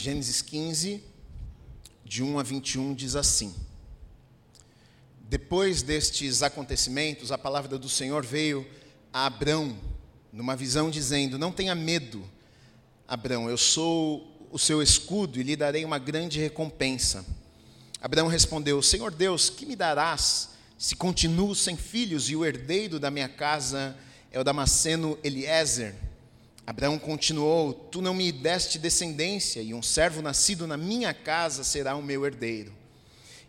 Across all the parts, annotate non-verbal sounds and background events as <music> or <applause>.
Gênesis 15, de 1 a 21, diz assim: Depois destes acontecimentos, a palavra do Senhor veio a Abrão, numa visão, dizendo: Não tenha medo, Abrão, eu sou o seu escudo e lhe darei uma grande recompensa. Abraão respondeu: Senhor Deus, que me darás se continuo sem filhos e o herdeiro da minha casa é o Damasceno Eliezer? Abraão continuou: Tu não me deste descendência, e um servo nascido na minha casa será o meu herdeiro.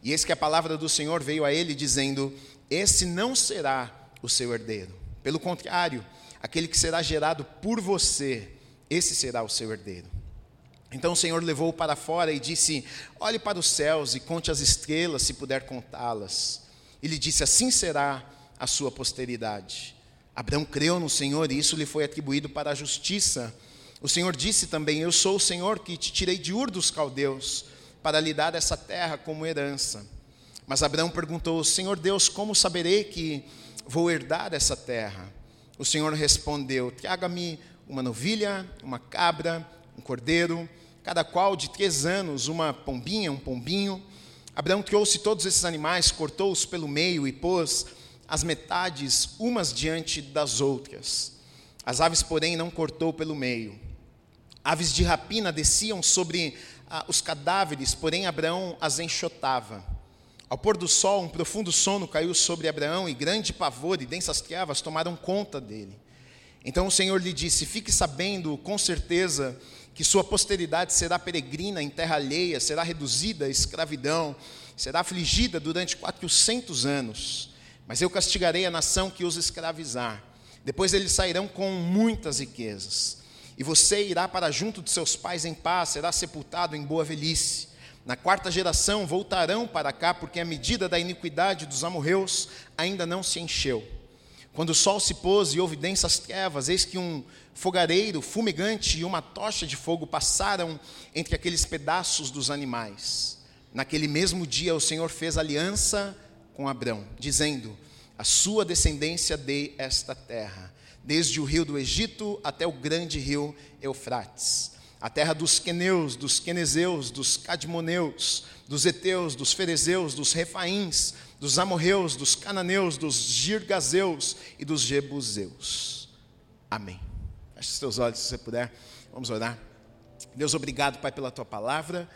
E eis que a palavra do Senhor veio a ele, dizendo: Esse não será o seu herdeiro. Pelo contrário, aquele que será gerado por você, esse será o seu herdeiro. Então o Senhor levou-o para fora e disse: Olhe para os céus e conte as estrelas, se puder contá-las. E lhe disse: Assim será a sua posteridade. Abraão creu no Senhor e isso lhe foi atribuído para a justiça. O Senhor disse também: Eu sou o Senhor que te tirei de Ur dos caldeus para lhe dar essa terra como herança. Mas Abraão perguntou: Senhor Deus, como saberei que vou herdar essa terra? O Senhor respondeu: Traga-me uma novilha, uma cabra, um cordeiro cada qual de três anos, uma pombinha, um pombinho. Abraão trouxe todos esses animais, cortou-os pelo meio e pôs as metades umas diante das outras. As aves, porém, não cortou pelo meio. Aves de rapina desciam sobre ah, os cadáveres, porém Abraão as enxotava. Ao pôr do sol, um profundo sono caiu sobre Abraão, e grande pavor e densas trevas tomaram conta dele. Então o Senhor lhe disse: Fique sabendo com certeza que sua posteridade será peregrina em terra alheia, será reduzida à escravidão, será afligida durante quatrocentos anos. Mas eu castigarei a nação que os escravizar. Depois eles sairão com muitas riquezas. E você irá para junto de seus pais em paz, será sepultado em boa velhice. Na quarta geração voltarão para cá, porque a medida da iniquidade dos amorreus ainda não se encheu. Quando o sol se pôs e houve densas trevas, eis que um fogareiro fumegante e uma tocha de fogo passaram entre aqueles pedaços dos animais. Naquele mesmo dia o Senhor fez aliança com Abrão, dizendo: A sua descendência dei esta terra, desde o rio do Egito até o grande rio Eufrates, a terra dos queneus, dos quenezeus, dos cadmoneus, dos heteus, dos ferezeus, dos refaíns, dos amorreus, dos cananeus, dos girgazeus e dos jebuseus. Amém. Feche os teus olhos se você puder. Vamos orar. Deus, obrigado, Pai, pela tua palavra.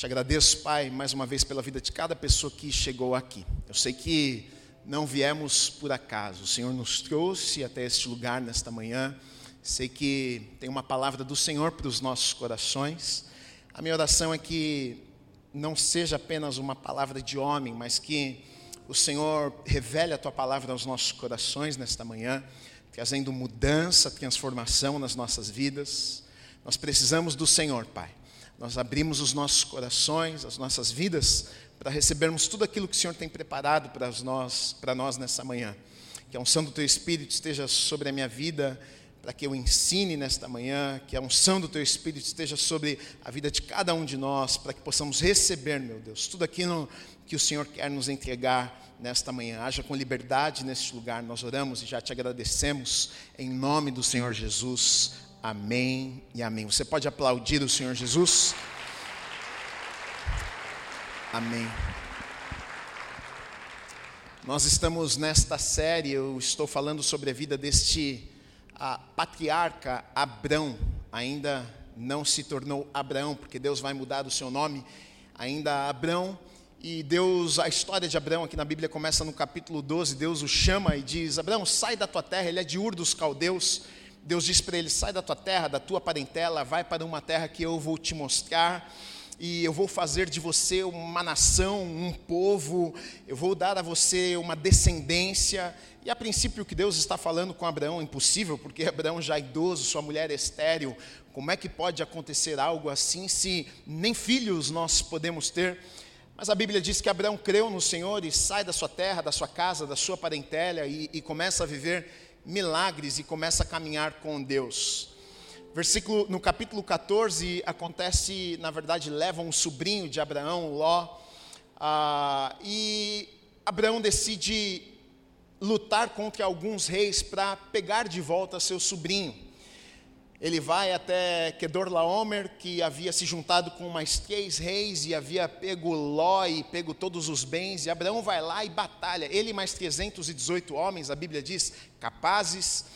Te agradeço, Pai, mais uma vez pela vida de cada pessoa que chegou aqui. Eu sei que não viemos por acaso. O Senhor nos trouxe até este lugar nesta manhã. Sei que tem uma palavra do Senhor para os nossos corações. A minha oração é que não seja apenas uma palavra de homem, mas que o Senhor revele a tua palavra aos nossos corações nesta manhã, trazendo mudança, transformação nas nossas vidas. Nós precisamos do Senhor, Pai. Nós abrimos os nossos corações, as nossas vidas, para recebermos tudo aquilo que o Senhor tem preparado para nós, para nós nessa manhã. Que a unção do Teu Espírito esteja sobre a minha vida, para que eu ensine nesta manhã, que a unção do Teu Espírito esteja sobre a vida de cada um de nós, para que possamos receber, meu Deus, tudo aquilo que o Senhor quer nos entregar nesta manhã. Haja com liberdade neste lugar, nós oramos e já te agradecemos, em nome do Senhor Jesus. Amém e amém. Você pode aplaudir o Senhor Jesus? Amém. Nós estamos nesta série, eu estou falando sobre a vida deste a patriarca Abrão ainda não se tornou Abraão, porque Deus vai mudar o seu nome, ainda Abrão, e Deus, a história de Abraão aqui na Bíblia começa no capítulo 12, Deus o chama e diz, Abraão, sai da tua terra, ele é de Ur dos caldeus, Deus diz para ele, sai da tua terra, da tua parentela, vai para uma terra que eu vou te mostrar, e eu vou fazer de você uma nação, um povo, eu vou dar a você uma descendência. E a princípio o que Deus está falando com Abraão é impossível, porque Abraão já é idoso, sua mulher é estéril. Como é que pode acontecer algo assim se nem filhos nós podemos ter? Mas a Bíblia diz que Abraão creu no Senhor e sai da sua terra, da sua casa, da sua parentela e, e começa a viver milagres e começa a caminhar com Deus. Versículo, no capítulo 14, acontece, na verdade, leva um sobrinho de Abraão, Ló, ah, e Abraão decide lutar contra alguns reis para pegar de volta seu sobrinho. Ele vai até Kedorlaomer, que havia se juntado com mais três reis e havia pego Ló e pego todos os bens, e Abraão vai lá e batalha, ele mais 318 homens, a Bíblia diz, capazes,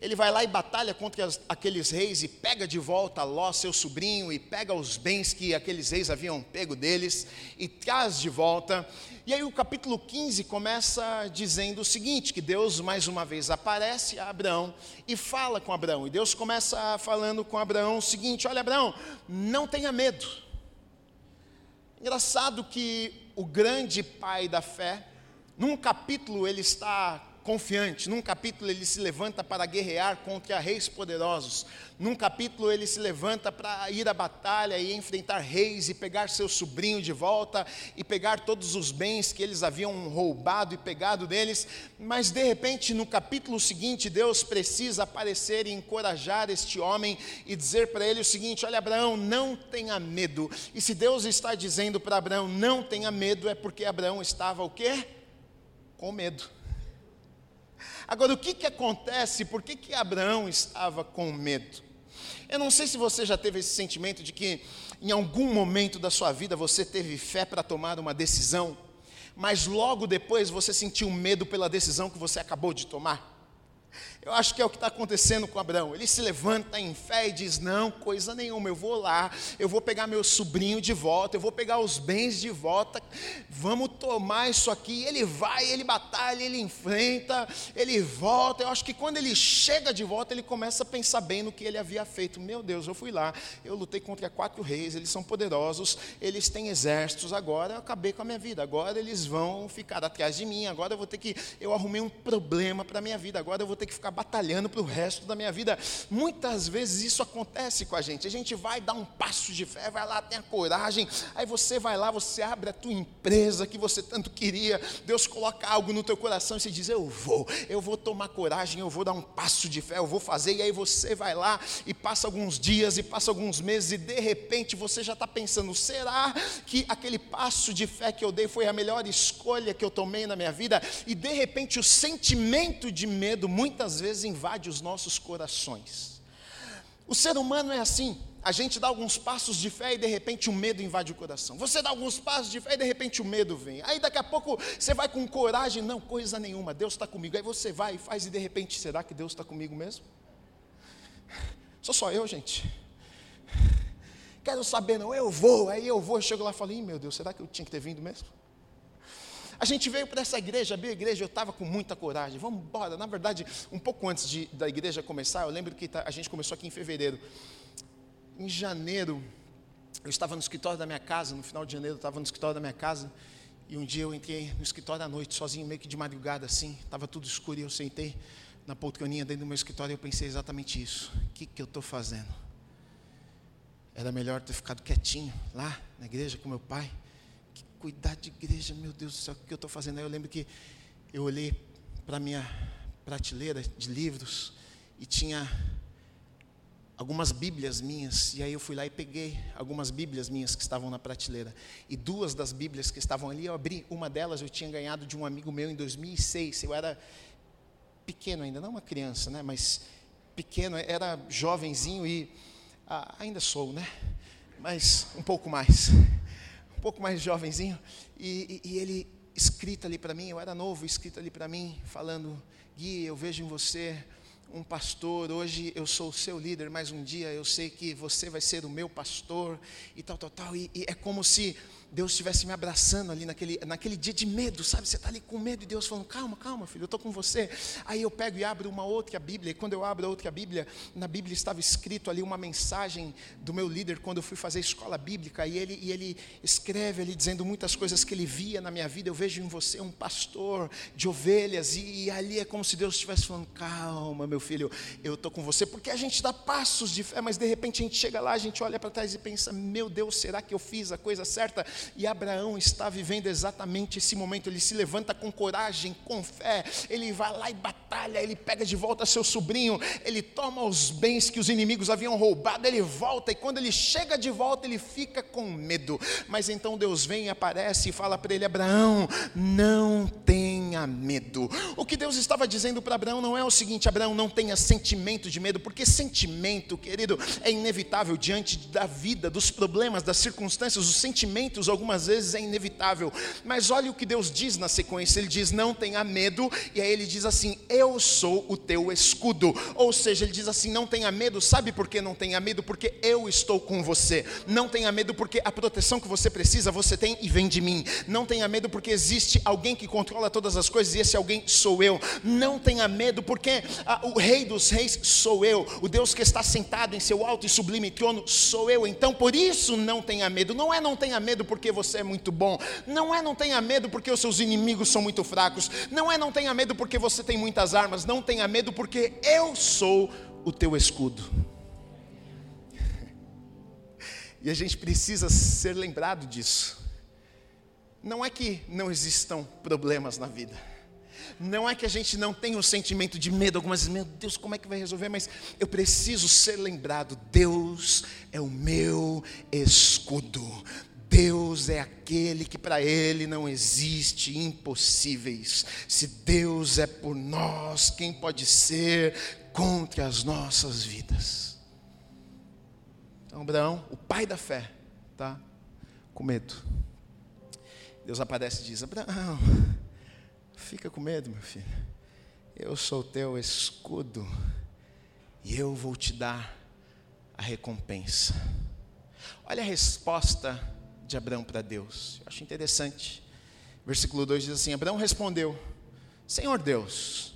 ele vai lá e batalha contra aqueles reis e pega de volta Ló, seu sobrinho, e pega os bens que aqueles reis haviam pego deles e traz de volta. E aí o capítulo 15 começa dizendo o seguinte: que Deus mais uma vez aparece a Abraão e fala com Abraão. E Deus começa falando com Abraão o seguinte: olha, Abraão, não tenha medo. Engraçado que o grande pai da fé, num capítulo ele está confiante. Num capítulo ele se levanta para guerrear contra reis poderosos. Num capítulo ele se levanta para ir à batalha e enfrentar reis e pegar seu sobrinho de volta e pegar todos os bens que eles haviam roubado e pegado deles. Mas de repente, no capítulo seguinte, Deus precisa aparecer e encorajar este homem e dizer para ele o seguinte: Olha, Abraão, não tenha medo. E se Deus está dizendo para Abraão, não tenha medo, é porque Abraão estava o quê? Com medo. Agora, o que, que acontece? Por que, que Abraão estava com medo? Eu não sei se você já teve esse sentimento de que em algum momento da sua vida você teve fé para tomar uma decisão, mas logo depois você sentiu medo pela decisão que você acabou de tomar. Eu acho que é o que está acontecendo com Abraão. Ele se levanta em fé e diz: Não, coisa nenhuma, eu vou lá, eu vou pegar meu sobrinho de volta, eu vou pegar os bens de volta, vamos tomar isso aqui. Ele vai, ele batalha, ele enfrenta, ele volta. Eu acho que quando ele chega de volta, ele começa a pensar bem no que ele havia feito. Meu Deus, eu fui lá, eu lutei contra quatro reis, eles são poderosos, eles têm exércitos, agora eu acabei com a minha vida, agora eles vão ficar atrás de mim, agora eu vou ter que. Eu arrumei um problema para a minha vida, agora eu vou ter que ficar batalhando para o resto da minha vida. Muitas vezes isso acontece com a gente. A gente vai dar um passo de fé, vai lá, tem a coragem, aí você vai lá, você abre a tua empresa que você tanto queria. Deus coloca algo no teu coração e você diz: Eu vou, eu vou tomar coragem, eu vou dar um passo de fé, eu vou fazer. E aí você vai lá e passa alguns dias e passa alguns meses e de repente você já está pensando: será que aquele passo de fé que eu dei foi a melhor escolha que eu tomei na minha vida? E de repente o sentimento de medo muitas vezes vezes invade os nossos corações. O ser humano é assim. A gente dá alguns passos de fé e de repente o medo invade o coração. Você dá alguns passos de fé e de repente o medo vem. Aí daqui a pouco você vai com coragem, não, coisa nenhuma, Deus está comigo. Aí você vai e faz e de repente, será que Deus está comigo mesmo? Sou só eu, gente. Quero saber, não, eu vou. Aí eu vou, eu chego lá e falo, meu Deus, será que eu tinha que ter vindo mesmo? A gente veio para essa igreja, abrir a igreja, eu estava com muita coragem. Vamos embora. Na verdade, um pouco antes de, da igreja começar, eu lembro que tá, a gente começou aqui em fevereiro. Em janeiro, eu estava no escritório da minha casa, no final de janeiro eu estava no escritório da minha casa, e um dia eu entrei no escritório à noite, sozinho, meio que de madrugada assim, estava tudo escuro e eu sentei na poltroninha dentro do meu escritório e eu pensei exatamente isso. O que, que eu estou fazendo? Era melhor ter ficado quietinho lá na igreja com meu pai cuidar de igreja, meu Deus do céu, o que eu estou fazendo? Aí eu lembro que eu olhei para a minha prateleira de livros e tinha algumas Bíblias minhas, e aí eu fui lá e peguei algumas Bíblias minhas que estavam na prateleira. E duas das Bíblias que estavam ali, eu abri, uma delas eu tinha ganhado de um amigo meu em 2006. Eu era pequeno ainda, não uma criança, né, mas pequeno, era jovenzinho e ah, ainda sou, né? Mas um pouco mais pouco mais jovenzinho, e, e, e ele escrito ali para mim, eu era novo, escrito ali para mim, falando: Gui, eu vejo em você um pastor, hoje eu sou o seu líder, mas um dia eu sei que você vai ser o meu pastor, e tal, tal, tal, e, e é como se Deus estivesse me abraçando ali naquele, naquele dia de medo, sabe? Você está ali com medo e Deus falando, calma, calma, filho, eu estou com você. Aí eu pego e abro uma outra Bíblia, e quando eu abro a outra Bíblia, na Bíblia estava escrito ali uma mensagem do meu líder quando eu fui fazer escola bíblica, e ele, e ele escreve ali dizendo muitas coisas que ele via na minha vida. Eu vejo em você um pastor de ovelhas, e, e ali é como se Deus estivesse falando, calma, meu filho, eu estou com você, porque a gente dá passos de fé, mas de repente a gente chega lá, a gente olha para trás e pensa, meu Deus, será que eu fiz a coisa certa? E Abraão está vivendo exatamente esse momento. Ele se levanta com coragem, com fé. Ele vai lá e batalha. Ele pega de volta seu sobrinho. Ele toma os bens que os inimigos haviam roubado. Ele volta. E quando ele chega de volta, ele fica com medo. Mas então Deus vem, aparece e fala para ele: Abraão, não tenha tenha medo. O que Deus estava dizendo para Abraão não é o seguinte: Abraão, não tenha sentimento de medo, porque sentimento, querido, é inevitável diante da vida, dos problemas, das circunstâncias. Os sentimentos, algumas vezes, é inevitável. Mas olha o que Deus diz na sequência: Ele diz, não tenha medo, e aí ele diz assim: Eu sou o teu escudo. Ou seja, ele diz assim: Não tenha medo, sabe por que não tenha medo? Porque eu estou com você. Não tenha medo, porque a proteção que você precisa, você tem e vem de mim. Não tenha medo, porque existe alguém que controla todas as coisas e esse alguém sou eu. Não tenha medo, porque ah, o Rei dos Reis sou eu. O Deus que está sentado em seu alto e sublime trono sou eu. Então, por isso, não tenha medo. Não é não tenha medo porque você é muito bom. Não é não tenha medo porque os seus inimigos são muito fracos. Não é não tenha medo porque você tem muitas armas. Não tenha medo porque eu sou o teu escudo. <laughs> E a gente precisa ser lembrado disso. Não é que não existam problemas na vida. Não é que a gente não tenha o sentimento de medo algumas vezes, meu Deus, como é que vai resolver? Mas eu preciso ser lembrado: Deus é o meu escudo. Deus é aquele que para Ele não existe impossíveis. Se Deus é por nós, quem pode ser contra as nossas vidas? Então, Abraão, o pai da fé, tá com medo. Deus aparece e diz: Abraão, fica com medo, meu filho. Eu sou teu escudo e eu vou te dar a recompensa. Olha a resposta de Abraão para Deus. Eu acho interessante. Versículo 2 diz assim: Abraão respondeu: Senhor Deus,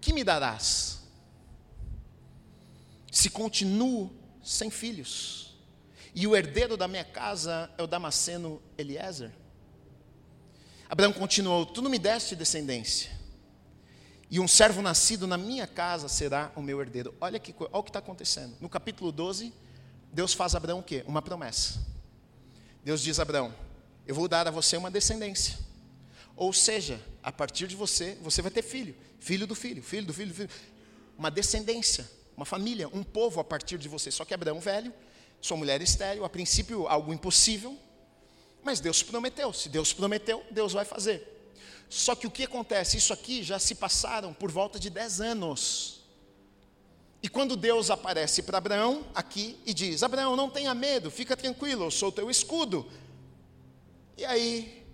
que me darás? Se continuo sem filhos, e o herdeiro da minha casa é o Damasceno Eliezer? Abraão continuou: Tu não me deste descendência, e um servo nascido na minha casa será o meu herdeiro. Olha, que, olha o que está acontecendo. No capítulo 12, Deus faz a Abraão o quê? Uma promessa. Deus diz a Abraão: Eu vou dar a você uma descendência. Ou seja, a partir de você, você vai ter filho, filho do filho, filho do filho, filho. Uma descendência, uma família, um povo a partir de você. Só que Abraão velho, sua mulher estéreo, a princípio algo impossível, mas Deus prometeu, se Deus prometeu, Deus vai fazer. Só que o que acontece? Isso aqui já se passaram por volta de 10 anos. E quando Deus aparece para Abraão aqui e diz: Abraão, não tenha medo, fica tranquilo, eu sou teu escudo. E aí,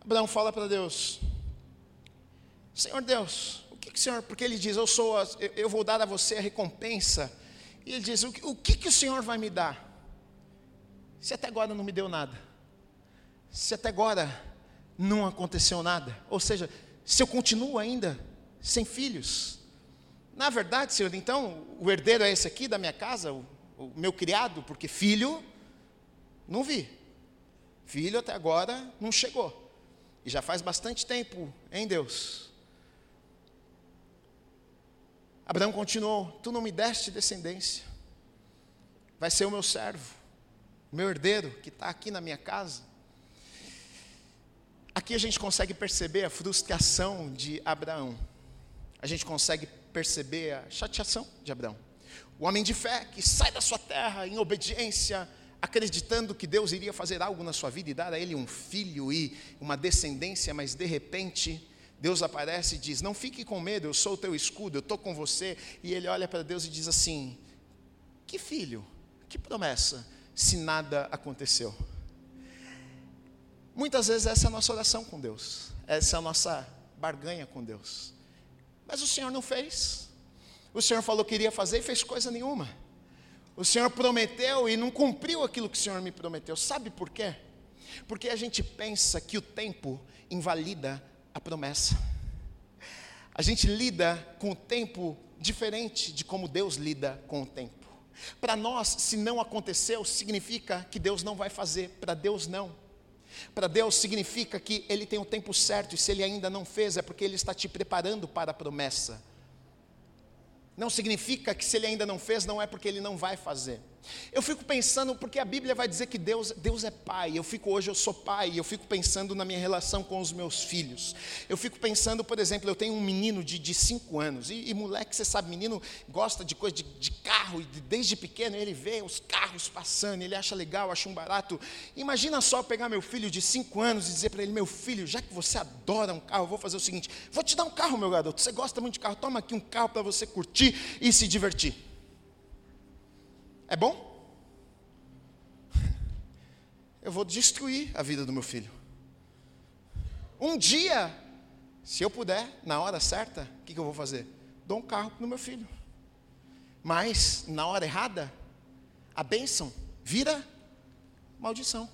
Abraão fala para Deus: Senhor Deus, o que, que o Senhor, porque ele diz: Eu sou, a, eu vou dar a você a recompensa. E ele diz: O que, o que, que o Senhor vai me dar? Se até agora não me deu nada se até agora não aconteceu nada? Ou seja, se eu continuo ainda sem filhos? Na verdade, Senhor, então o herdeiro é esse aqui da minha casa, o, o meu criado, porque filho, não vi. Filho até agora não chegou. E já faz bastante tempo, em Deus. Abraão continuou: Tu não me deste descendência, vai ser o meu servo, o meu herdeiro que está aqui na minha casa. Aqui a gente consegue perceber a frustração de Abraão. A gente consegue perceber a chateação de Abraão. O homem de fé que sai da sua terra em obediência, acreditando que Deus iria fazer algo na sua vida e dar a ele um filho e uma descendência, mas de repente Deus aparece e diz: Não fique com medo, eu sou o teu escudo, eu estou com você. E ele olha para Deus e diz assim: Que filho, que promessa, se nada aconteceu. Muitas vezes essa é a nossa oração com Deus, essa é a nossa barganha com Deus. Mas o Senhor não fez. O Senhor falou que iria fazer e fez coisa nenhuma. O Senhor prometeu e não cumpriu aquilo que o Senhor me prometeu. Sabe por quê? Porque a gente pensa que o tempo invalida a promessa. A gente lida com o tempo diferente de como Deus lida com o tempo. Para nós, se não aconteceu, significa que Deus não vai fazer. Para Deus, não. Para Deus significa que Ele tem o tempo certo, e se Ele ainda não fez, é porque Ele está te preparando para a promessa. Não significa que se Ele ainda não fez, não é porque Ele não vai fazer. Eu fico pensando, porque a Bíblia vai dizer que Deus, Deus é pai. Eu fico hoje, eu sou pai, eu fico pensando na minha relação com os meus filhos. Eu fico pensando, por exemplo, eu tenho um menino de, de cinco anos, e, e moleque, você sabe, menino gosta de coisa de, de carro, e desde pequeno ele vê os carros passando, ele acha legal, acha um barato. Imagina só pegar meu filho de cinco anos e dizer para ele: meu filho, já que você adora um carro, vou fazer o seguinte: vou te dar um carro, meu garoto. Você gosta muito de carro, toma aqui um carro para você curtir e se divertir. É bom? <laughs> Eu vou destruir a vida do meu filho. Um dia, se eu puder, na hora certa, o que, que eu vou fazer? Dou um carro para o meu filho. Mas, na hora errada, a bênção vira maldição.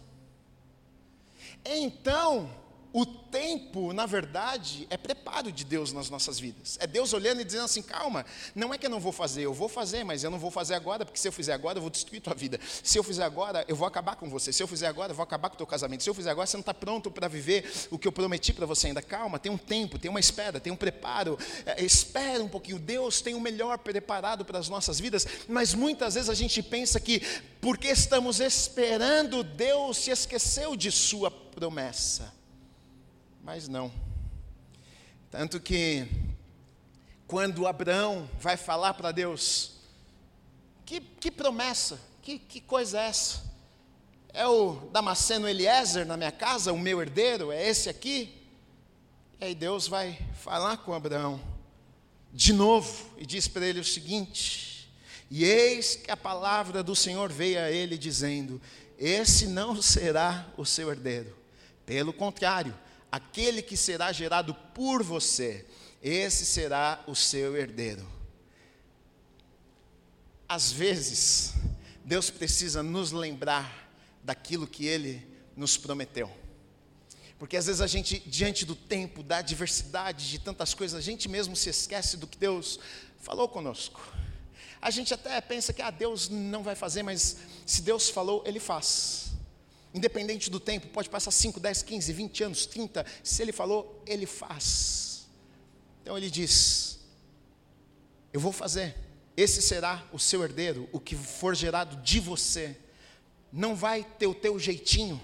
Então, o tempo, na verdade, é preparo de Deus nas nossas vidas. É Deus olhando e dizendo assim: calma, não é que eu não vou fazer, eu vou fazer, mas eu não vou fazer agora, porque se eu fizer agora, eu vou destruir tua vida. Se eu fizer agora, eu vou acabar com você. Se eu fizer agora, eu vou acabar com o teu casamento. Se eu fizer agora, você não está pronto para viver o que eu prometi para você ainda. Calma, tem um tempo, tem uma espera, tem um preparo. É, espera um pouquinho. Deus tem o melhor preparado para as nossas vidas, mas muitas vezes a gente pensa que, porque estamos esperando, Deus se esqueceu de Sua promessa. Mas não. Tanto que, quando Abraão vai falar para Deus, que, que promessa, que, que coisa é essa? É o Damasceno Eliezer na minha casa, o meu herdeiro? É esse aqui? E aí Deus vai falar com Abraão de novo e diz para ele o seguinte: E eis que a palavra do Senhor veio a ele dizendo: Esse não será o seu herdeiro. Pelo contrário, aquele que será gerado por você, esse será o seu herdeiro. Às vezes, Deus precisa nos lembrar daquilo que Ele nos prometeu. Porque às vezes a gente, diante do tempo, da diversidade de tantas coisas, a gente mesmo se esquece do que Deus falou conosco. A gente até pensa que ah, Deus não vai fazer, mas se Deus falou, Ele faz. Independente do tempo, pode passar 5, 10, 15, 20 anos, 30, se ele falou, ele faz. Então ele diz: Eu vou fazer, esse será o seu herdeiro, o que for gerado de você. Não vai ter o teu jeitinho,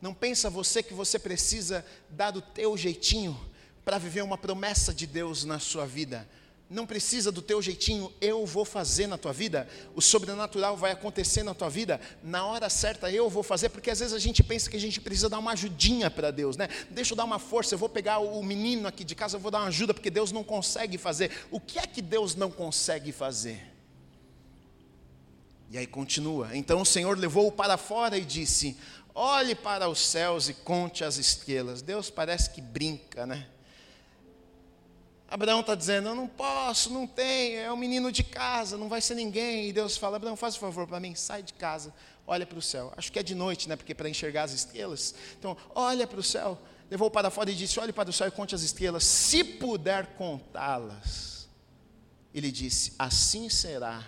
não pensa você que você precisa dar o teu jeitinho para viver uma promessa de Deus na sua vida não precisa do teu jeitinho, eu vou fazer na tua vida, o sobrenatural vai acontecer na tua vida, na hora certa eu vou fazer, porque às vezes a gente pensa que a gente precisa dar uma ajudinha para Deus, né? Deixa eu dar uma força, eu vou pegar o menino aqui de casa, eu vou dar uma ajuda, porque Deus não consegue fazer. O que é que Deus não consegue fazer? E aí continua. Então o Senhor levou-o para fora e disse: Olhe para os céus e conte as estrelas. Deus parece que brinca, né? Abraão está dizendo: Eu não posso, não tenho, é um menino de casa, não vai ser ninguém. E Deus fala: Abraão, faz um favor para mim, sai de casa, olha para o céu. Acho que é de noite, né? Porque para enxergar as estrelas. Então, olha para o céu. Levou para fora e disse: Olhe para o céu e conte as estrelas, se puder contá-las. Ele disse: Assim será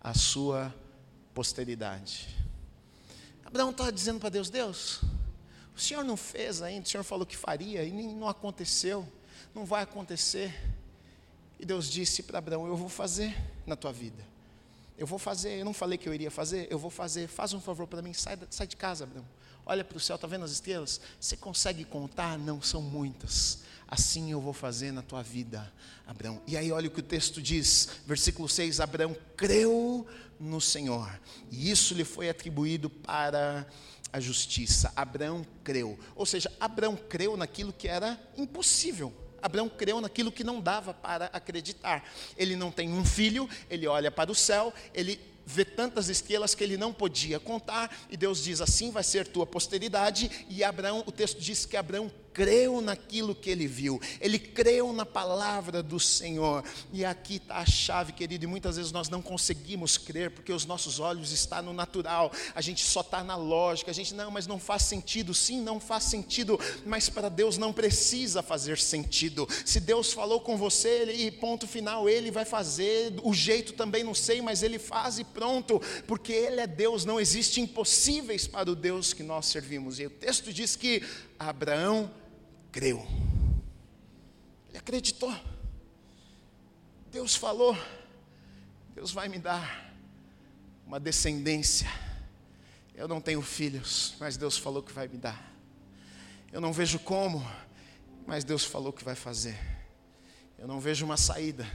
a sua posteridade. Abraão está dizendo para Deus: Deus, o Senhor não fez ainda, o Senhor falou que faria e nem, não aconteceu não vai acontecer. E Deus disse para Abraão: Eu vou fazer na tua vida. Eu vou fazer. Eu não falei que eu iria fazer, eu vou fazer. Faz um favor para mim, sai, sai de casa, Abraão. Olha para o céu, está vendo as estrelas? Você consegue contar? Não são muitas. Assim eu vou fazer na tua vida, Abraão. E aí, olha o que o texto diz, versículo 6: Abraão creu no Senhor, e isso lhe foi atribuído para a justiça. Abraão creu, ou seja, Abraão creu naquilo que era impossível. Abraão creu naquilo que não dava para acreditar. Ele não tem um filho, ele olha para o céu, ele vê tantas estrelas que ele não podia contar, e Deus diz assim: vai ser tua posteridade. E Abraão, o texto diz que Abraão creu naquilo que ele viu, ele creu na palavra do Senhor. E aqui está a chave, querido, e muitas vezes nós não conseguimos crer, porque os nossos olhos estão no natural, a gente só está na lógica, a gente, não, mas não faz sentido. Sim, não faz sentido, mas para Deus não precisa fazer sentido. Se Deus falou com você, e ponto final, Ele vai fazer, o jeito também não sei, mas Ele faz e pronto, porque Ele é Deus, não existe impossíveis para o Deus que nós servimos. E o texto diz que Abraão creu. Ele acreditou. Deus falou, Deus vai me dar. uma descendência. Eu não tenho filhos, mas Deus falou que vai me dar. Eu não vejo como, mas Deus falou que vai fazer. Eu não vejo uma saída,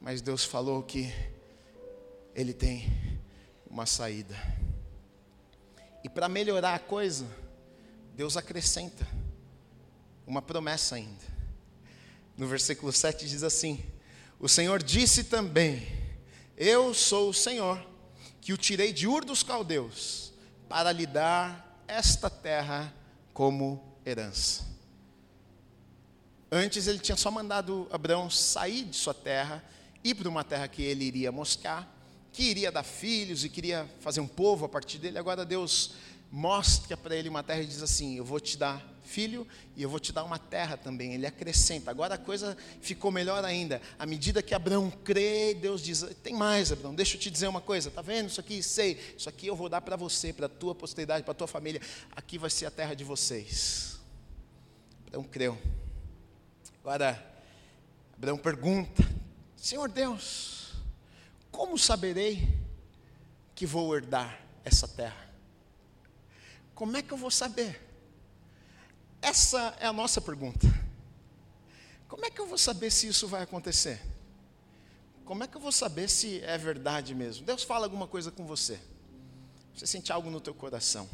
mas Deus falou que Ele tem uma saída. E para melhorar a coisa, Deus acrescenta uma promessa ainda. No versículo 7 diz assim: O Senhor disse também: Eu sou o Senhor, que o tirei de Ur dos Caldeus, para lhe dar esta terra como herança. Antes ele tinha só mandado Abraão sair de sua terra, ir para uma terra que ele iria mostrar, que iria dar filhos e queria fazer um povo a partir dele. Agora Deus mostra para ele uma terra e diz assim: Eu vou te dar filho e eu vou te dar uma terra também. Ele acrescenta. Agora a coisa ficou melhor ainda. À medida que Abraão crê, Deus diz: Tem mais, Abraão, deixa eu te dizer uma coisa. Está vendo isso aqui? Sei. Isso aqui eu vou dar para você, para a tua posteridade, para a tua família. Aqui vai ser a terra de vocês. Abraão creu. Agora, Abraão pergunta: Senhor Deus, como saberei que vou herdar essa terra? Como é que eu vou saber? Essa é a nossa pergunta. Como é que eu vou saber se isso vai acontecer? Como é que eu vou saber se é verdade mesmo? Deus fala alguma coisa com você. Você sente algo no teu coração.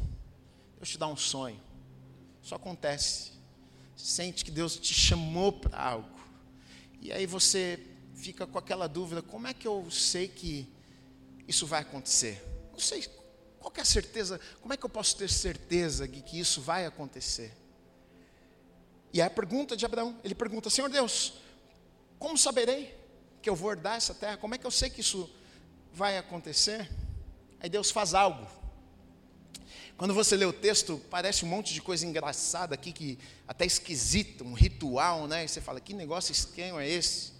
Deus te dá um sonho. Isso acontece. Você sente que Deus te chamou para algo. E aí você fica com aquela dúvida: como é que eu sei que isso vai acontecer? Não sei qual é a certeza? Como é que eu posso ter certeza de que isso vai acontecer? E a pergunta de Abraão. Ele pergunta: Senhor Deus, como saberei que eu vou herdar essa terra? Como é que eu sei que isso vai acontecer? Aí Deus faz algo. Quando você lê o texto, parece um monte de coisa engraçada aqui, que até esquisita, um ritual, né? E você fala, que negócio estranho é esse?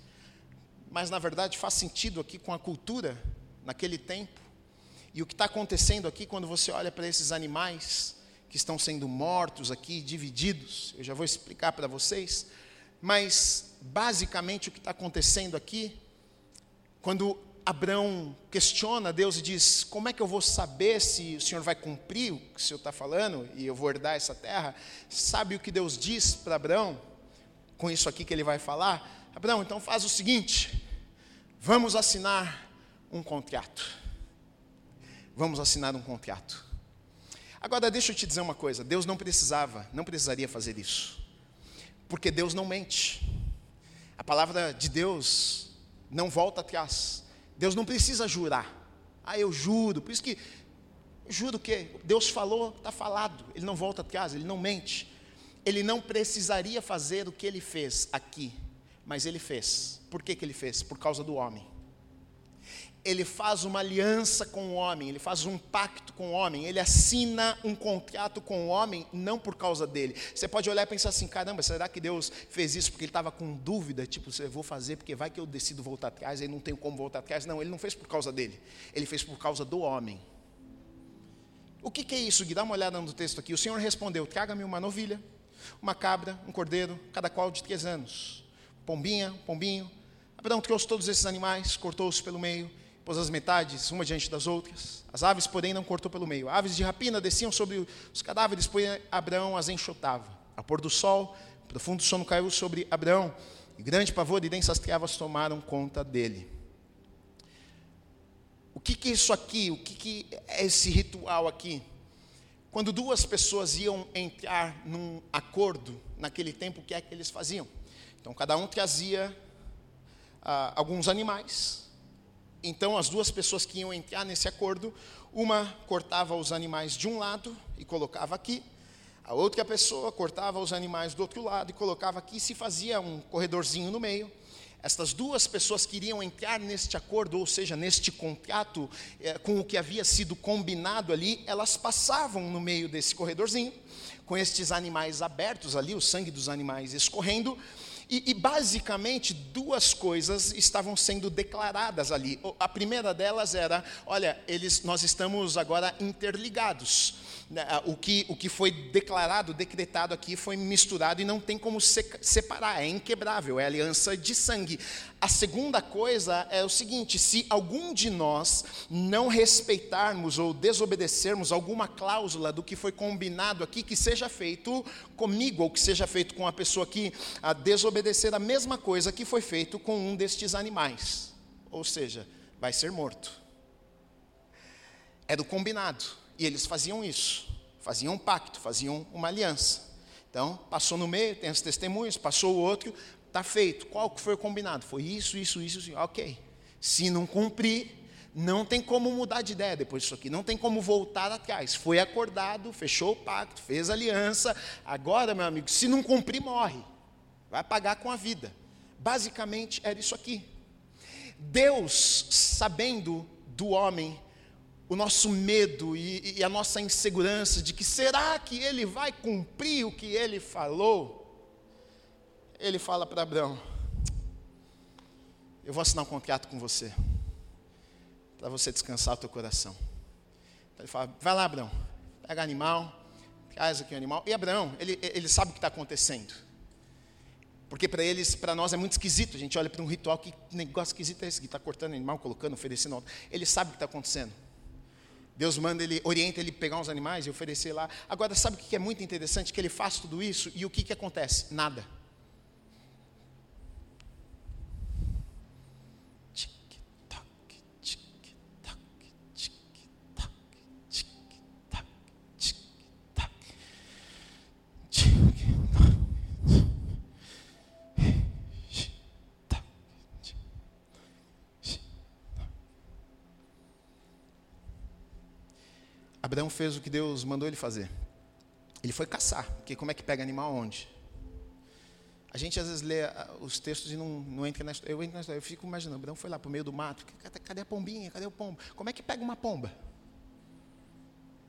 Mas na verdade faz sentido aqui com a cultura naquele tempo. E o que está acontecendo aqui, quando você olha para esses animais que estão sendo mortos aqui, divididos, eu já vou explicar para vocês, mas basicamente o que está acontecendo aqui, quando Abraão questiona Deus e diz: Como é que eu vou saber se o Senhor vai cumprir o que o Senhor está falando e eu vou herdar essa terra? Sabe o que Deus diz para Abraão, com isso aqui que ele vai falar? Abraão, então faz o seguinte: vamos assinar um contrato vamos assinar um contrato. Agora, deixa eu te dizer uma coisa: Deus não precisava, não precisaria fazer isso, porque Deus não mente. A palavra de Deus não volta atrás. Deus não precisa jurar. Ah, eu juro. Por isso que, juro que Deus falou, está falado. Ele não volta atrás, ele não mente. Ele não precisaria fazer o que ele fez aqui, mas ele fez. Por que, que ele fez? Por causa do homem ele faz uma aliança com o homem, ele faz um pacto com o homem, ele assina um contrato com o homem, não por causa dele. Você pode olhar e pensar assim: caramba, será que Deus fez isso porque ele estava com dúvida? Tipo, eu vou fazer porque vai que eu decido voltar atrás, aí não tenho como voltar atrás. Não, ele não fez por causa dele, ele fez por causa do homem. O que, que é isso, Gui? Dá uma olhada no texto aqui. O Senhor respondeu: traga-me uma novilha, uma cabra, um cordeiro, cada qual de três anos, pombinha, pombinho. Abraão trouxe todos esses animais, cortou-os pelo meio pôs as metades uma diante das outras. As aves, porém, não cortou pelo meio. Aves de rapina desciam sobre os cadáveres, porém Abraão as enxotava. Ao pôr do sol, profundo sono caiu sobre Abraão, e grande pavor e densas trevas tomaram conta dele. O que, que é isso aqui? O que, que é esse ritual aqui? Quando duas pessoas iam entrar num acordo, naquele tempo, o que é que eles faziam? Então, cada um trazia ah, alguns animais, então, as duas pessoas que iam entrar nesse acordo, uma cortava os animais de um lado e colocava aqui, a outra pessoa cortava os animais do outro lado e colocava aqui, e se fazia um corredorzinho no meio. Estas duas pessoas queriam entrar neste acordo, ou seja, neste contrato eh, com o que havia sido combinado ali, elas passavam no meio desse corredorzinho, com estes animais abertos ali, o sangue dos animais escorrendo, E, e, basicamente duas coisas estavam sendo declaradas ali. A primeira delas era: olha, eles, nós estamos agora interligados. Né, o que, o que foi declarado, decretado aqui, foi misturado e não tem como separar, é inquebrável, é aliança de sangue. A segunda coisa é o seguinte: se algum de nós não respeitarmos ou desobedecermos alguma cláusula do que foi combinado aqui, que seja feito comigo ou que seja feito com a pessoa que a desobedecer a mesma coisa que foi feito com um destes animais, ou seja, vai ser morto. É do combinado. E eles faziam isso, faziam um pacto, faziam uma aliança. Então, passou no meio, tem os testemunhos, passou o outro, está feito. Qual que foi combinado? Foi isso, isso, isso, isso. Ok. Se não cumprir, não tem como mudar de ideia depois disso aqui, não tem como voltar atrás. Foi acordado, fechou o pacto, fez aliança. Agora, meu amigo, se não cumprir, morre. Vai pagar com a vida. Basicamente era isso aqui. Deus, sabendo do homem, o nosso medo e, e, a nossa insegurança de que será que ele vai cumprir o que ele falou, ele fala para Abraão: Eu vou assinar um contrato com você, para você descansar o teu coração. Então ele fala: Vai lá, Abraão, pega animal, traz aqui o animal. E Abraão, ele, ele sabe o que está acontecendo. Porque para eles, para nós é muito esquisito. A gente olha para um ritual que negócio esquisito é esse, está cortando animal, colocando, oferecendo. Ele sabe o que está acontecendo. Deus manda ele, orienta ele pegar uns animais e oferecer lá. Agora, sabe o que é muito interessante? Que ele faz tudo isso e o que, que acontece? Nada. Abraão fez o que Deus mandou ele fazer. Ele foi caçar, porque como é que pega animal onde? A gente às vezes lê ah, os textos e não, não entra na história. Eu entro na história, eu fico imaginando, Abraão foi lá para o meio do mato, cadê a pombinha, cadê o pombo? Como é que pega uma pomba?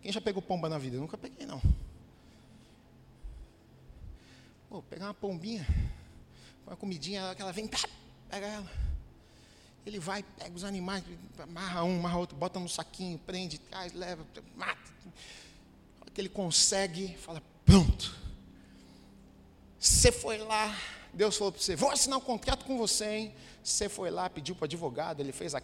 Quem já pegou pomba na vida? Eu nunca peguei, não. Pô, pegar uma pombinha, uma comidinha, aquela vem, pega ela. Ele vai, pega os animais, amarra um, amarra outro, bota no saquinho, prende, traz, leva, mata. que ele consegue, fala: pronto. Você foi lá, Deus falou para você: vou assinar um contrato com você, hein? Você foi lá, pediu para o advogado, ele fez, a,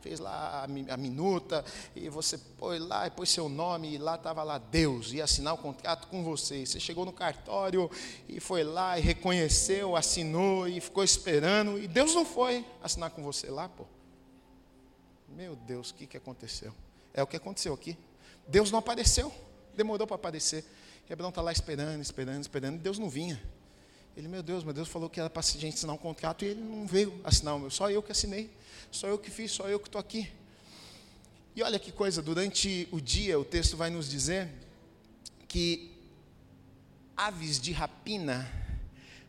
fez lá a, a minuta, e você foi lá e pôs seu nome, e lá estava lá Deus, ia assinar o contrato com você. Você chegou no cartório e foi lá e reconheceu, assinou e ficou esperando, e Deus não foi assinar com você lá, pô. Meu Deus, o que, que aconteceu? É o que aconteceu aqui. Deus não apareceu, demorou para aparecer. Hebrão está lá esperando, esperando, esperando, e Deus não vinha. Ele, meu Deus, meu Deus falou que era para a gente assinar um contrato e ele não veio assinar o meu. Só eu que assinei, só eu que fiz, só eu que estou aqui. E olha que coisa, durante o dia o texto vai nos dizer que aves de rapina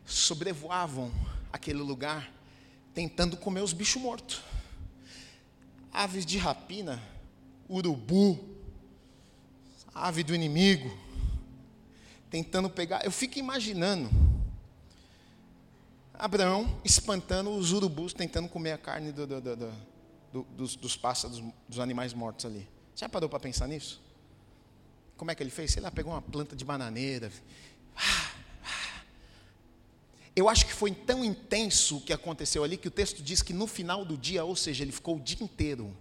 sobrevoavam aquele lugar tentando comer os bichos mortos. Aves de rapina, urubu, ave do inimigo, tentando pegar. Eu fico imaginando Abraão espantando os urubus, tentando comer a carne do, do, do, dos, dos pássaros, dos animais mortos ali. Já parou para pensar nisso? Como é que ele fez? Sei lá, pegou uma planta de bananeira. Eu acho que foi tão intenso o que aconteceu ali que o texto diz que no final do dia, ou seja, ele ficou o dia inteiro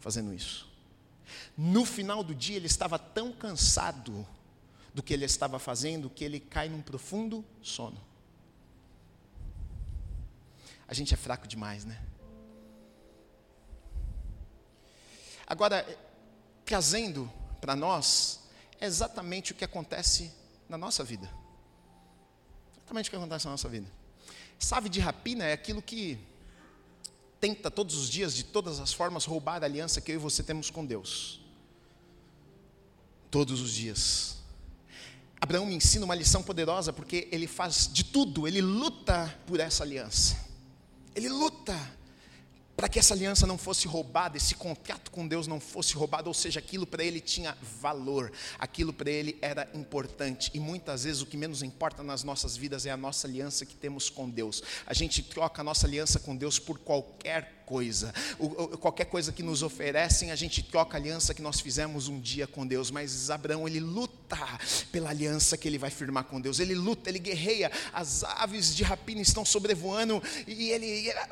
fazendo isso. No final do dia, ele estava tão cansado do que ele estava fazendo que ele cai num profundo sono. A gente é fraco demais, né? Agora, trazendo para nós, é exatamente o que acontece na nossa vida. Exatamente o que acontece na nossa vida. Save de rapina é aquilo que tenta todos os dias, de todas as formas, roubar a aliança que eu e você temos com Deus. Todos os dias. Abraão me ensina uma lição poderosa, porque ele faz de tudo, ele luta por essa aliança. Ele luta para que essa aliança não fosse roubada, esse contrato com Deus não fosse roubado, ou seja, aquilo para ele tinha valor, aquilo para ele era importante. E muitas vezes o que menos importa nas nossas vidas é a nossa aliança que temos com Deus. A gente troca a nossa aliança com Deus por qualquer coisa. O, qualquer coisa que nos oferecem, a gente troca a aliança que nós fizemos um dia com Deus. Mas Abraão, ele luta pela aliança que ele vai firmar com Deus. Ele luta, ele guerreia. As aves de rapina estão sobrevoando e ele,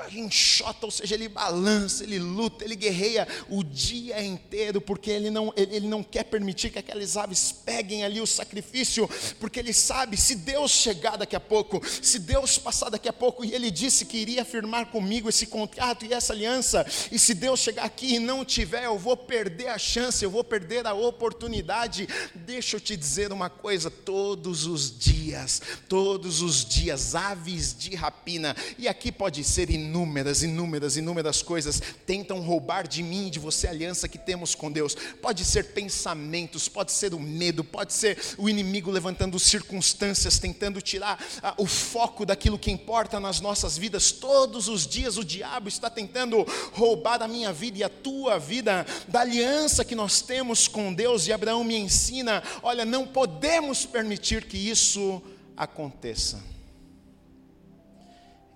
ele enxota, ou seja, ele balança, ele luta, ele guerreia o dia inteiro, porque ele não, ele não quer permitir que aquelas aves peguem ali o sacrifício, porque ele sabe, se Deus chegar daqui a pouco, se Deus passar daqui a pouco, e ele disse que iria firmar comigo esse contrato e essa essa aliança, e se Deus chegar aqui e não tiver, eu vou perder a chance, eu vou perder a oportunidade. Deixa eu te dizer uma coisa: todos os dias, todos os dias, aves de rapina, e aqui pode ser inúmeras, inúmeras, inúmeras coisas, tentam roubar de mim e de você a aliança que temos com Deus. Pode ser pensamentos, pode ser o medo, pode ser o inimigo levantando circunstâncias, tentando tirar ah, o foco daquilo que importa nas nossas vidas. Todos os dias o diabo está tentando tentando roubar a minha vida e a tua vida, da aliança que nós temos com Deus. E Abraão me ensina: olha, não podemos permitir que isso aconteça.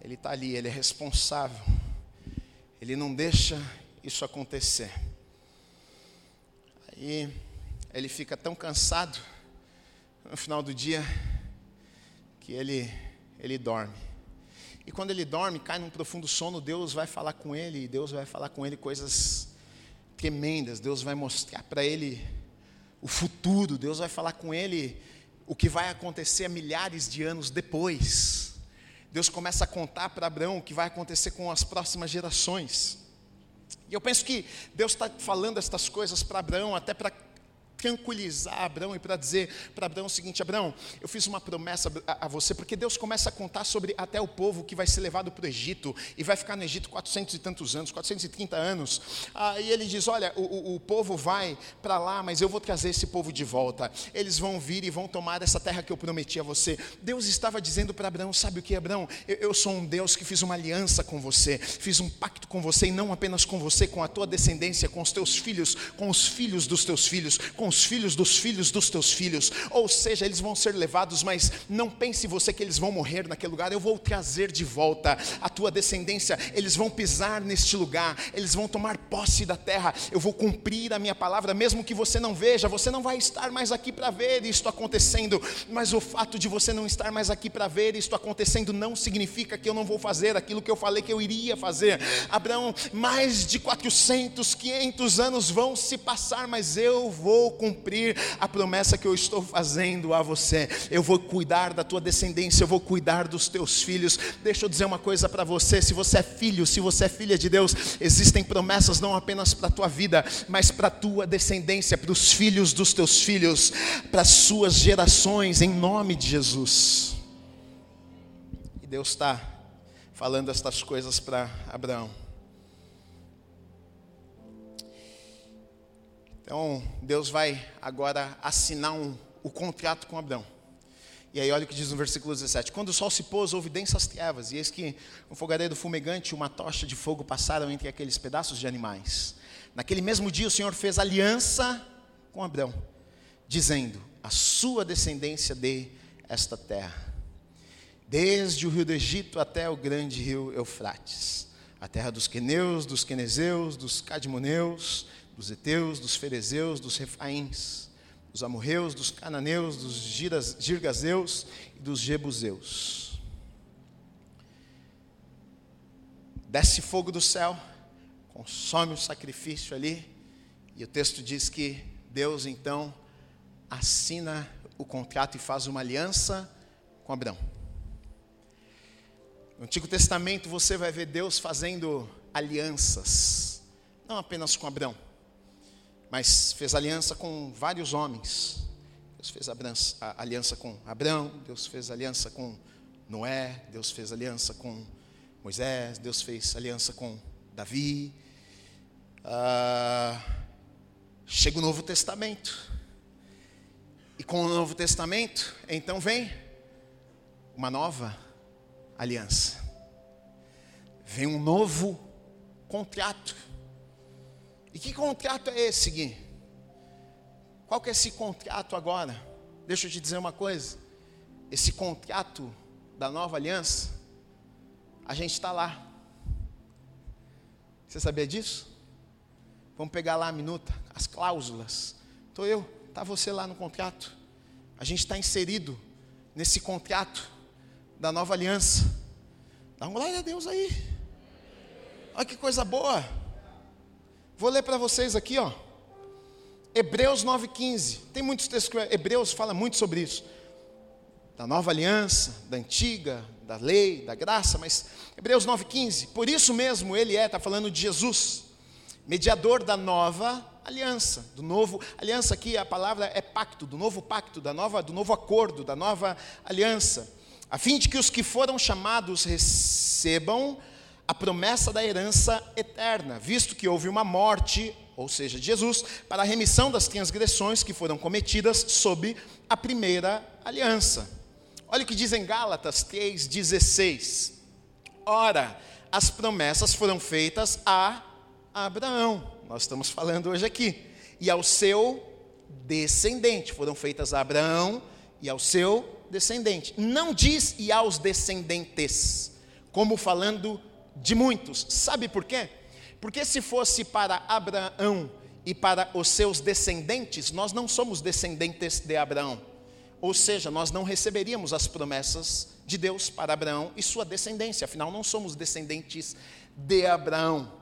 Ele está ali, ele é responsável, ele não deixa isso acontecer. Aí ele fica tão cansado no final do dia que ele, ele dorme. E quando ele dorme, cai num profundo sono, Deus vai falar com ele, e Deus vai falar com ele coisas tremendas. Deus vai mostrar para ele o futuro, Deus vai falar com ele o que vai acontecer milhares de anos depois. Deus começa a contar para Abraão o que vai acontecer com as próximas gerações. E eu penso que Deus está falando estas coisas para Abraão, até para tranquilizar Abraão e para dizer para Abraão o seguinte: Abraão, eu fiz uma promessa a, a, você, porque Deus começa a contar sobre até o povo que vai ser levado para o Egito e vai ficar no Egito 400 e tantos anos, 430 anos. Aí ele diz: Olha, o, o, povo vai para lá, mas eu vou trazer esse povo de volta. Eles vão vir e vão tomar essa terra que eu prometi a você. Deus estava dizendo para Abraão: Sabe o que, Abraão? Eu, eu sou um Deus que fiz uma aliança com você, fiz um pacto com você, e não apenas com você, com a tua descendência, com os teus filhos, com os filhos dos teus filhos, com com os filhos dos filhos dos teus filhos, ou seja, eles vão ser levados, mas não pense você que eles vão morrer naquele lugar, eu vou trazer de volta a tua descendência, eles vão pisar neste lugar, eles vão tomar posse da terra, eu vou cumprir a minha palavra, mesmo que você não veja, você não vai estar mais aqui para ver isto acontecendo, mas o fato de você não estar mais aqui para ver isto acontecendo não significa que eu não vou fazer aquilo que eu falei que eu iria fazer. Abraão, mais de 400, 500 anos vão se passar, mas eu vou cumprir a promessa que eu estou fazendo a você. Eu vou cuidar da tua descendência, eu vou cuidar dos teus filhos. Deixa eu dizer uma coisa para você: se você é filho, se você é filha de Deus, existem promessas não apenas para a tua vida, mas para a tua descendência, para os filhos dos teus filhos, para as suas gerações, em nome de Jesus. E Deus está falando estas coisas para Abraão. Então, Deus vai agora assinar um, o contrato com Abraão. E aí, olha o que diz no versículo 17: Quando o sol se pôs, houve densas trevas, e eis que um fogareiro fumegante e uma tocha de fogo passaram entre aqueles pedaços de animais. Naquele mesmo dia, o Senhor fez aliança com Abraão, dizendo: A sua descendência dê esta terra, desde o rio do Egito até o grande rio Eufrates, a terra dos queneus, dos quenezeus, dos cadmoneus dos Eteus, dos Ferezeus, dos Refaíns, dos Amorreus, dos Cananeus, dos Girgazeus e dos Jebuseus. Desce fogo do céu, consome o sacrifício ali, e o texto diz que Deus então assina o contrato e faz uma aliança com Abraão. No Antigo Testamento você vai ver Deus fazendo alianças, não apenas com Abraão, mas fez aliança com vários homens. Deus fez aliança com Abraão, Deus fez aliança com Noé, Deus fez aliança com Moisés, Deus fez aliança com Davi. Ah, chega o Novo Testamento. E com o Novo Testamento, então vem uma nova aliança. Vem um novo contrato. E que contrato é esse, Gui? Qual que é esse contrato agora? Deixa eu te dizer uma coisa. Esse contrato da nova aliança, a gente está lá. Você sabia disso? Vamos pegar lá a minuta, as cláusulas. Estou eu, está você lá no contrato. A gente está inserido nesse contrato da nova aliança. Dá uma glória a Deus aí. Olha que coisa boa. Vou ler para vocês aqui, ó. Hebreus 9,15. Tem muitos textos que Hebreus fala muito sobre isso. Da nova aliança, da antiga, da lei, da graça, mas Hebreus 9,15. Por isso mesmo ele é, está falando de Jesus, mediador da nova aliança, do novo. Aliança aqui, a palavra é pacto, do novo pacto, da nova, do novo acordo, da nova aliança, a fim de que os que foram chamados recebam a promessa da herança eterna, visto que houve uma morte ou seja, Jesus, para a remissão das transgressões que foram cometidas sob a primeira aliança. Olha o que diz em Gálatas 3,16. Ora, as promessas foram feitas a Abraão, nós estamos falando hoje aqui, e ao seu descendente, foram feitas a Abraão e ao seu descendente. Não diz e aos descendentes, como falando de muitos. Sabe por quê? Porque se fosse para Abraão e para os seus descendentes, nós não somos descendentes de Abraão. Ou seja, nós não receberíamos as promessas de Deus para Abraão e sua descendência, afinal, não somos descendentes de Abraão.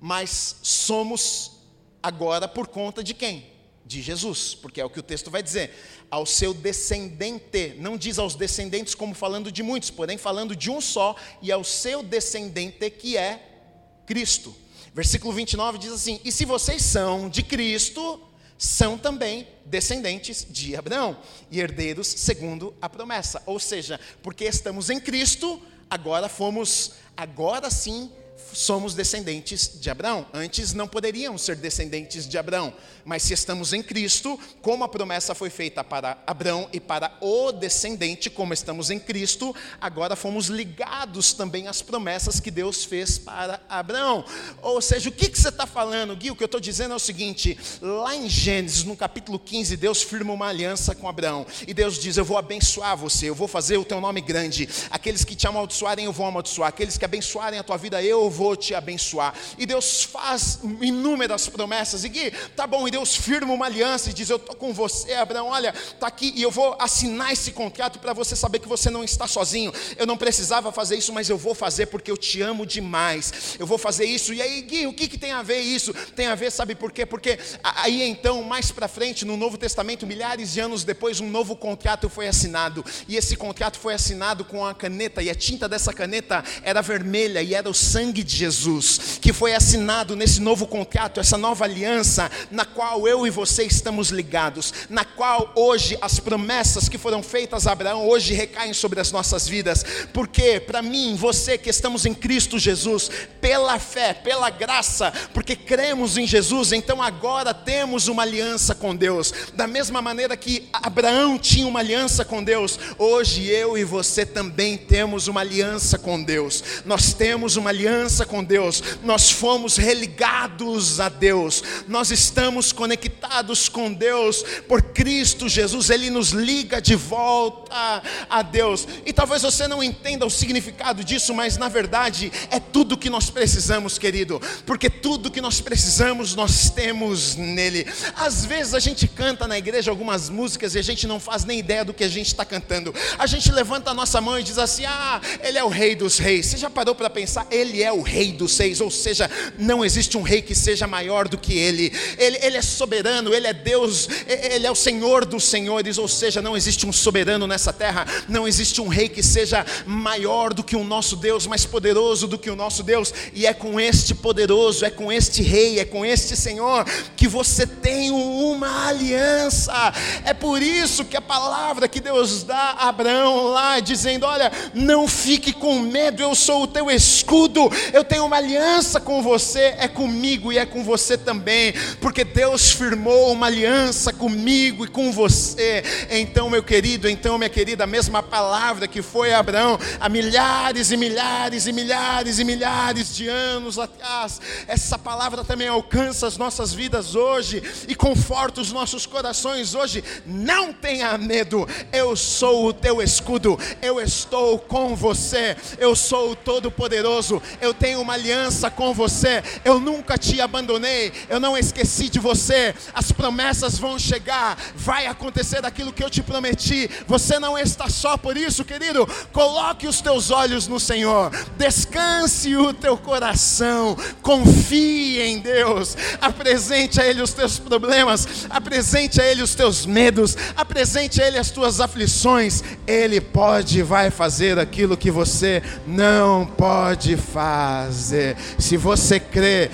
Mas somos agora por conta de quem? De Jesus, porque é o que o texto vai dizer. Ao seu descendente, não diz aos descendentes como falando de muitos, porém falando de um só, e ao seu descendente que é Cristo. Versículo 29 diz assim: E se vocês são de Cristo, são também descendentes de Abraão e herdeiros segundo a promessa. Ou seja, porque estamos em Cristo, agora fomos, agora sim somos descendentes de Abraão. Antes não poderíamos ser descendentes de Abraão, mas se estamos em Cristo, como a promessa foi feita para Abraão e para o descendente, como estamos em Cristo, agora fomos ligados também às promessas que Deus fez para Abraão. Ou seja, o que, que você está falando, Gui? O que eu estou dizendo é o seguinte: lá em Gênesis, no capítulo 15, Deus firma uma aliança com Abraão, e Deus diz: Eu vou abençoar você, eu vou fazer o teu nome grande. Aqueles que te amaldiçoarem, eu vou amaldiçoar. Aqueles que abençoarem a tua vida, eu vou te abençoar. E Deus faz inúmeras promessas. E Gui, tá bom, e Deus firma uma aliança e diz: Eu estou com você, Abraão, olha, está aqui e eu vou assinar esse contrato para você saber que você não está sozinho. Eu não precisava fazer isso, mas eu vou fazer porque eu te amo demais. Eu vou fazer isso. E aí, Gui, o que, que tem a ver isso? Tem a ver, sabe por quê? Porque aí então, mais para frente, no Novo Testamento, milhares de anos depois, um novo contrato foi assinado. E esse contrato foi assinado com a caneta, e a tinta dessa caneta era vermelha e era o sangue de de Jesus, que foi assinado nesse novo contrato, essa nova aliança, na qual eu e você estamos ligados, na qual hoje as promessas que foram feitas a Abraão hoje recaem sobre as nossas vidas, porque para mim, você que estamos em Cristo Jesus, pela fé, pela graça, porque cremos em Jesus, então agora temos uma aliança com Deus, da mesma maneira que Abraão tinha uma aliança com Deus, hoje eu e você também temos uma aliança com Deus, nós temos uma aliança aliança com Deus, nós fomos religados a Deus, nós estamos conectados com Deus por Cristo Jesus, Ele nos liga de volta a Deus. E talvez você não entenda o significado disso, mas na verdade é tudo que nós precisamos, querido, porque tudo que nós precisamos nós temos nele. Às vezes a gente canta na igreja algumas músicas e a gente não faz nem ideia do que a gente está cantando. A gente levanta a nossa mão e diz assim: Ah, Ele é o Rei dos Reis. Você já parou para pensar? Ele é o rei dos seis, ou seja, não existe um rei que seja maior do que ele. ele. Ele é soberano, ele é Deus, ele é o Senhor dos senhores, ou seja, não existe um soberano nessa terra, não existe um rei que seja maior do que o nosso Deus, mais poderoso do que o nosso Deus, e é com este poderoso, é com este rei, é com este Senhor que você tem uma aliança. É por isso que a palavra que Deus dá a Abraão lá, dizendo: Olha, não fique com medo, eu sou o teu escudo, Eu tenho uma aliança com você, é comigo e é com você também, porque Deus firmou uma aliança comigo e com você. Então, meu querido, então, minha querida, a mesma palavra que foi a Abraão há milhares e milhares e milhares e milhares de anos atrás, essa palavra também alcança as nossas vidas hoje e conforta os nossos corações hoje. Não tenha medo, eu sou o teu escudo, eu estou com você, eu sou o Todo-Poderoso, eu tenho uma aliança com você, eu nunca te abandonei, eu não esqueci de você, as promessas vão chegar, vai acontecer aquilo que eu te prometi, você não está só por isso, querido, coloque os teus olhos no Senhor, descanse o teu coração, confie em Deus, apresente a Ele os teus problemas, apresente a Ele os teus medos, apresente a Ele as tuas aflições, Ele pode e vai fazer aquilo que você não pode fazer. Se você crê,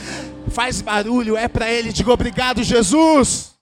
faz barulho, é para Ele, diga obrigado, Jesus.